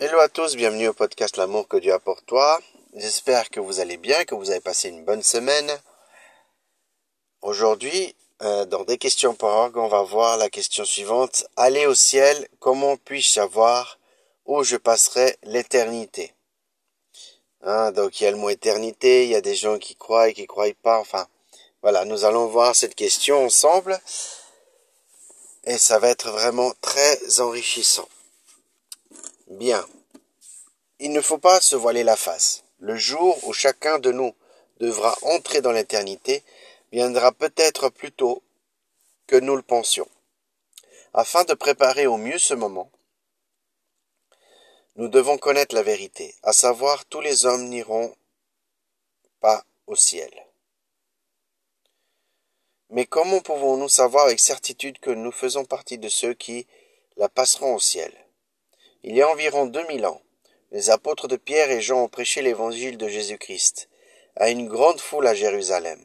Hello à tous, bienvenue au podcast L'amour que Dieu a pour toi. J'espère que vous allez bien, que vous avez passé une bonne semaine. Aujourd'hui, euh, dans des questions par orgue, on va voir la question suivante. Aller au ciel, comment puis-je savoir où je passerai l'éternité? Hein, Donc il y a le mot éternité, il y a des gens qui croient et qui croient pas. Enfin, voilà, nous allons voir cette question ensemble. Et ça va être vraiment très enrichissant. Bien. Il ne faut pas se voiler la face. Le jour où chacun de nous devra entrer dans l'éternité viendra peut-être plus tôt que nous le pensions. Afin de préparer au mieux ce moment, nous devons connaître la vérité, à savoir tous les hommes n'iront pas au ciel. Mais comment pouvons-nous savoir avec certitude que nous faisons partie de ceux qui la passeront au ciel? Il y a environ deux mille ans, les apôtres de Pierre et Jean ont prêché l'évangile de Jésus-Christ à une grande foule à Jérusalem.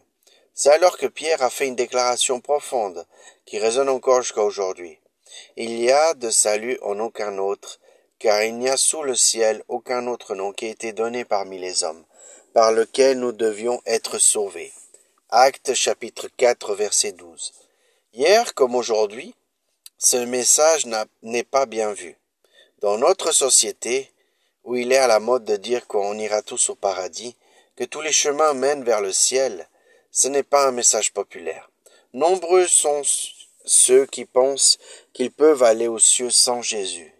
C'est alors que Pierre a fait une déclaration profonde qui résonne encore jusqu'à aujourd'hui. Il y a de salut en aucun autre, car il n'y a sous le ciel aucun autre nom qui ait été donné parmi les hommes, par lequel nous devions être sauvés. Acte chapitre 4 verset 12. Hier comme aujourd'hui, ce message n'est pas bien vu. Dans notre société, où il est à la mode de dire qu'on ira tous au paradis, que tous les chemins mènent vers le ciel, ce n'est pas un message populaire. Nombreux sont ceux qui pensent qu'ils peuvent aller aux cieux sans Jésus.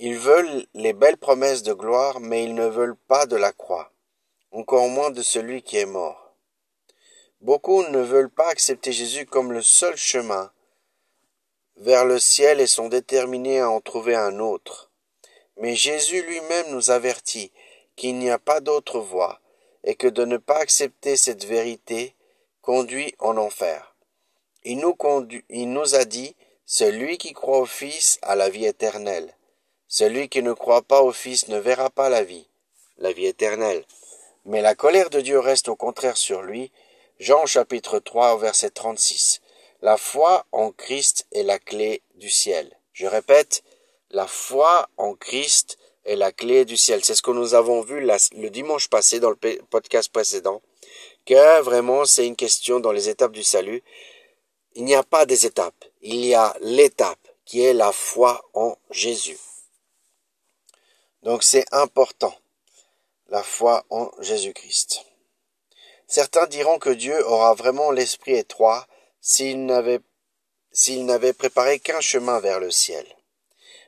Ils veulent les belles promesses de gloire, mais ils ne veulent pas de la croix, encore moins de celui qui est mort. Beaucoup ne veulent pas accepter Jésus comme le seul chemin vers le ciel et sont déterminés à en trouver un autre. Mais Jésus lui-même nous avertit qu'il n'y a pas d'autre voie, et que de ne pas accepter cette vérité conduit en enfer. Il nous, a dit, celui qui croit au Fils a la vie éternelle. Celui qui ne croit pas au Fils ne verra pas la vie, la vie éternelle. Mais la colère de Dieu reste au contraire sur lui. Jean chapitre 3 verset 36. La foi en Christ est la clé du ciel. Je répète, la foi en Christ est la clé du ciel. C'est ce que nous avons vu le dimanche passé dans le podcast précédent, que vraiment c'est une question dans les étapes du salut. Il n'y a pas des étapes, il y a l'étape qui est la foi en Jésus. Donc c'est important, la foi en Jésus-Christ. Certains diront que Dieu aura vraiment l'esprit étroit s'il n'avait préparé qu'un chemin vers le ciel.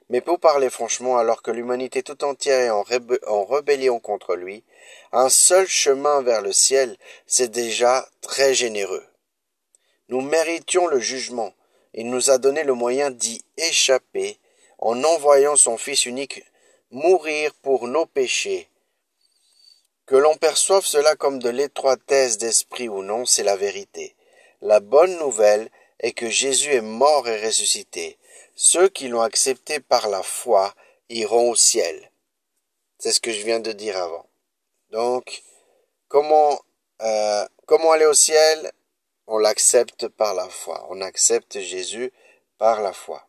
Mais pour parler franchement, alors que l'humanité tout entière est en, en, rébellion contre lui, un seul chemin vers le ciel, c'est déjà très généreux. Nous méritions le jugement. Il nous a donné le moyen d'y échapper en envoyant son Fils unique mourir pour nos péchés. Que l'on perçoive cela comme de l'étroitesse d'esprit ou non, c'est la vérité. La bonne nouvelle est que Jésus est mort et ressuscité. Ceux qui l'ont accepté par la foi iront au ciel. C'est ce que je viens de dire avant. Donc, comment, euh, comment aller au ciel? On l'accepte par la foi. On accepte Jésus par la foi.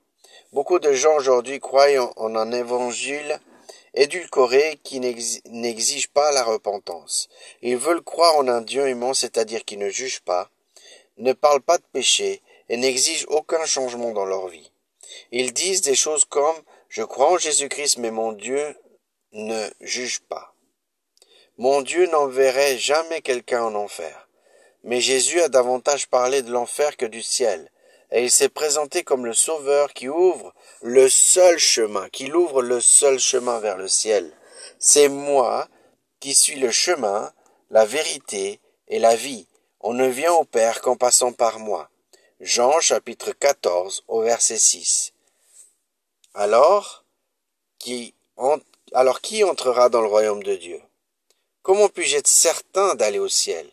Beaucoup de gens aujourd'hui croient en un évangile édulcoré qui n'exige pas la repentance. Ils veulent croire en un Dieu aimant, c'est-à-dire qui ne juge pas, ne parlent pas de péché et n'exigent aucun changement dans leur vie. Ils disent des choses comme Je crois en Jésus-Christ, mais mon Dieu ne juge pas. Mon Dieu n'enverrait jamais quelqu'un en enfer. Mais Jésus a davantage parlé de l'enfer que du ciel, et il s'est présenté comme le Sauveur qui ouvre le seul chemin, qui ouvre le seul chemin vers le ciel. C'est moi qui suis le chemin, la vérité et la vie. On ne vient au Père qu'en passant par moi. Jean chapitre 14 au verset 6. Alors, qui, alors qui entrera dans le royaume de Dieu? Comment puis-je être certain d'aller au ciel?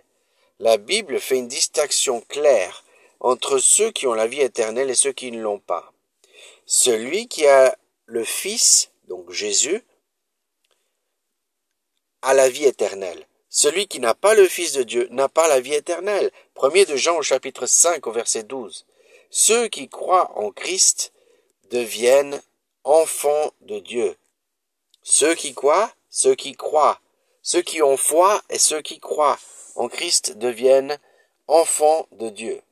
La Bible fait une distinction claire entre ceux qui ont la vie éternelle et ceux qui ne l'ont pas. Celui qui a le Fils, donc Jésus, a la vie éternelle. Celui qui n'a pas le Fils de Dieu n'a pas la vie éternelle. Premier de Jean au chapitre 5 au verset 12. Ceux qui croient en Christ deviennent enfants de Dieu. Ceux qui croient, ceux qui croient, ceux qui ont foi et ceux qui croient en Christ deviennent enfants de Dieu.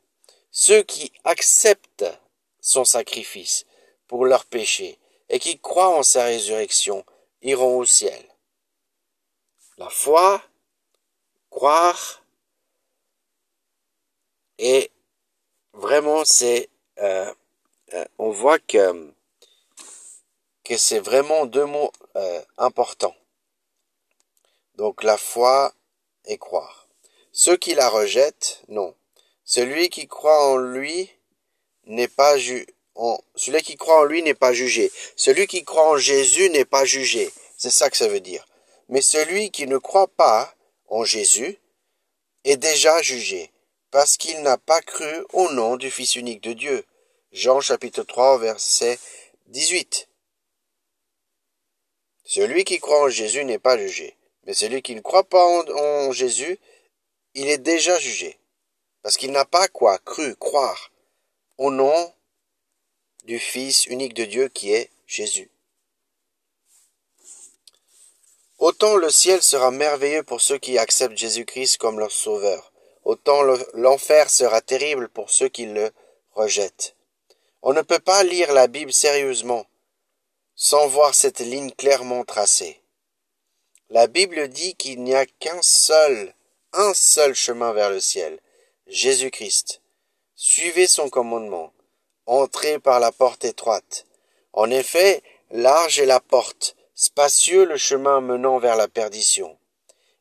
Ceux qui acceptent son sacrifice pour leurs péchés et qui croient en sa résurrection iront au ciel. La foi, croire, et vraiment c'est, euh, euh, on voit que que c'est vraiment deux mots euh, importants. Donc la foi et croire. Ceux qui la rejettent, non. Celui qui croit en lui n'est pas ju celui qui croit en lui n'est pas jugé. Celui qui croit en Jésus n'est pas jugé. C'est ça que ça veut dire. Mais celui qui ne croit pas en Jésus est déjà jugé, parce qu'il n'a pas cru au nom du Fils unique de Dieu. Jean chapitre 3 verset 18. Celui qui croit en Jésus n'est pas jugé. Mais celui qui ne croit pas en, Jésus, il est déjà jugé. Parce qu'il n'a pas quoi cru, croire au nom du Fils unique de Dieu qui est Jésus. Autant le ciel sera merveilleux pour ceux qui acceptent Jésus-Christ comme leur sauveur, autant l'enfer sera terrible pour ceux qui le rejettent. On ne peut pas lire la Bible sérieusement sans voir cette ligne clairement tracée. La Bible dit qu'il n'y a qu'un seul, un seul chemin vers le ciel, Jésus-Christ. Suivez son commandement. Entrez par la porte étroite. En effet, large est la porte, spacieux le chemin menant vers la perdition.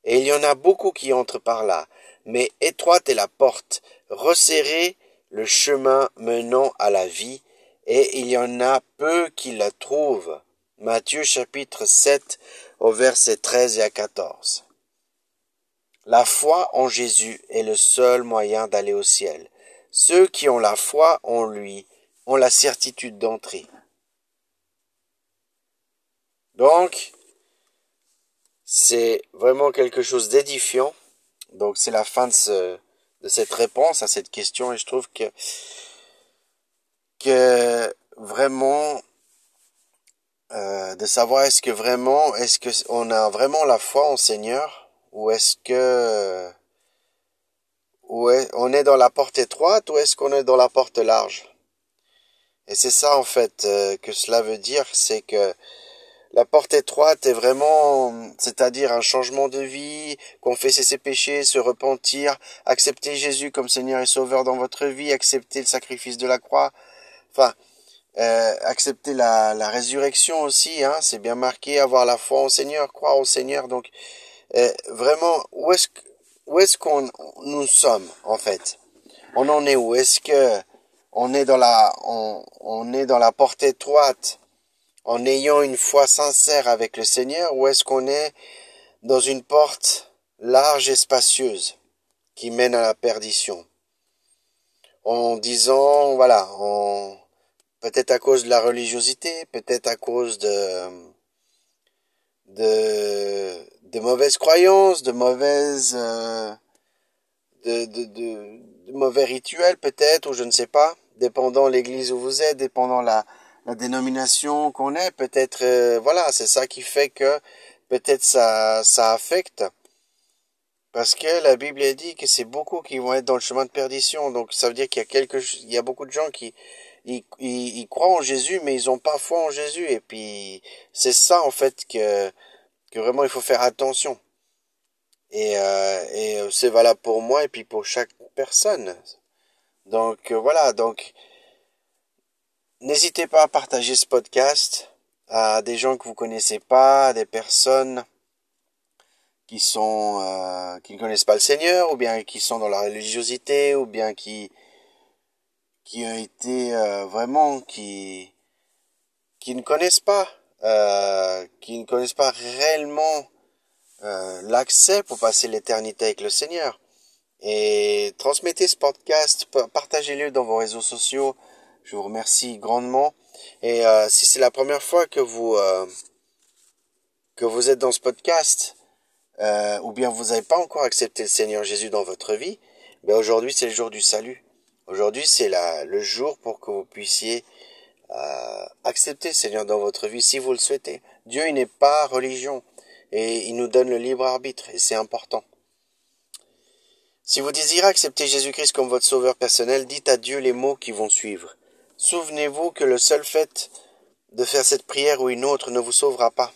Et il y en a beaucoup qui entrent par là, mais étroite est la porte, resserré le chemin menant à la vie, et il y en a peu qui la trouvent. Matthieu chapitre 7 au verset 13 et à 14. La foi en Jésus est le seul moyen d'aller au ciel. Ceux qui ont la foi en lui ont la certitude d'entrer. Donc, c'est vraiment quelque chose d'édifiant. Donc, c'est la fin de, ce, de cette réponse à cette question et je trouve que que vraiment euh, de savoir est-ce que vraiment est-ce que on a vraiment la foi en Seigneur ou est-ce que ou on est dans la porte étroite ou est-ce qu'on est dans la porte large? Et c'est ça en fait euh, que cela veut dire c'est que la porte étroite est vraiment, c'est-à-dire un changement de vie, confesser ses péchés, se repentir, accepter Jésus comme Seigneur et Sauveur dans votre vie, accepter le sacrifice de la croix, Enfin, euh, accepter la, la résurrection aussi, hein, c'est bien marqué, avoir la foi au Seigneur, croire au Seigneur. Donc, euh, vraiment, où est-ce où est-ce qu'on nous sommes en fait? On en est où? Est-ce que on est dans la on, on est dans la porte étroite? En ayant une foi sincère avec le Seigneur ou est-ce qu'on est dans une porte large et spacieuse qui mène à la perdition? En disant voilà en peut-être à cause de la religiosité, peut-être à cause de, de, de mauvaises croyances, de mauvaises, euh, de, de, de, mauvais rituels peut-être, ou je ne sais pas, dépendant l'église où vous êtes, dépendant la, la dénomination qu'on est, peut-être, euh, voilà, c'est ça qui fait que peut-être ça, ça affecte. Parce que la Bible a dit que c'est beaucoup qui vont être dans le chemin de perdition. Donc ça veut dire qu'il y a quelque, il y a beaucoup de gens qui, ils, ils, croient en Jésus, mais ils ont pas foi en Jésus. Et puis, c'est ça, en fait, que, que vraiment il faut faire attention. Et, euh, et euh, c'est valable pour moi et puis pour chaque personne. Donc, euh, voilà. Donc, n'hésitez pas à partager ce podcast à des gens que vous connaissez pas, à des personnes qui sont euh, qui ne connaissent pas le Seigneur ou bien qui sont dans la religiosité ou bien qui qui ont été euh, vraiment qui qui ne connaissent pas euh, qui ne connaissent pas réellement l'accès pour passer l'éternité avec le Seigneur. Et transmettez ce podcast partagez-le dans vos réseaux sociaux je vous remercie grandement et si c'est la première fois que vous que vous êtes dans ce podcast ou bien vous n'avez pas encore accepté le Seigneur Jésus dans votre vie ben aujourd'hui c'est le jour du salut Aujourd'hui, c'est le jour pour que vous puissiez euh, accepter Seigneur dans votre vie si vous le souhaitez. Dieu, il n'est pas religion et il nous donne le libre arbitre et c'est important. Si vous désirez accepter Jésus-Christ comme votre sauveur personnel, dites à Dieu les mots qui vont suivre. Souvenez-vous que le seul fait de faire cette prière ou une autre ne vous sauvera pas.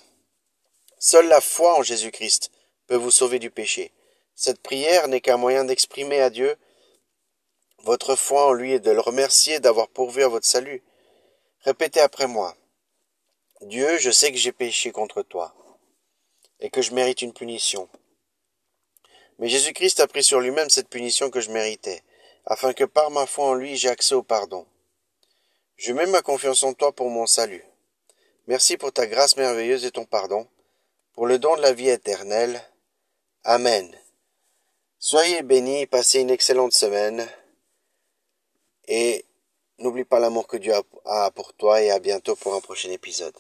Seule la foi en Jésus-Christ peut vous sauver du péché. Cette prière n'est qu'un moyen d'exprimer à Dieu votre foi en lui et de le remercier d'avoir pourvu à votre salut. Répétez après moi. Dieu, je sais que j'ai péché contre toi et que je mérite une punition. Mais Jésus-Christ a pris sur lui-même cette punition que je méritais, afin que par ma foi en lui j'ai accès au pardon. Je mets ma confiance en toi pour mon salut. Merci pour ta grâce merveilleuse et ton pardon, pour le don de la vie éternelle. Amen. Soyez bénis, passez une excellente semaine, et n'oublie pas l'amour que Dieu a pour toi, et à bientôt pour un prochain épisode.